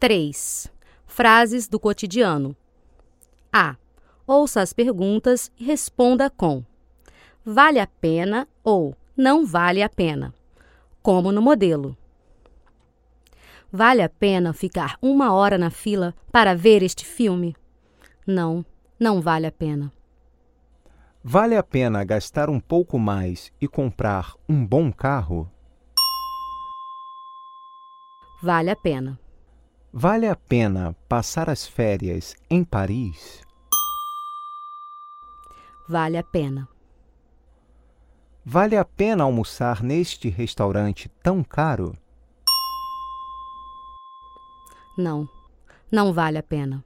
3. Frases do cotidiano. A. Ouça as perguntas e responda com vale a pena ou não vale a pena, como no modelo. Vale a pena ficar uma hora na fila para ver este filme? Não, não vale a pena. Vale a pena gastar um pouco mais e comprar um bom carro? Vale a pena. Vale a pena passar as férias em Paris? Vale a pena. Vale a pena almoçar neste restaurante tão caro? Não, não vale a pena.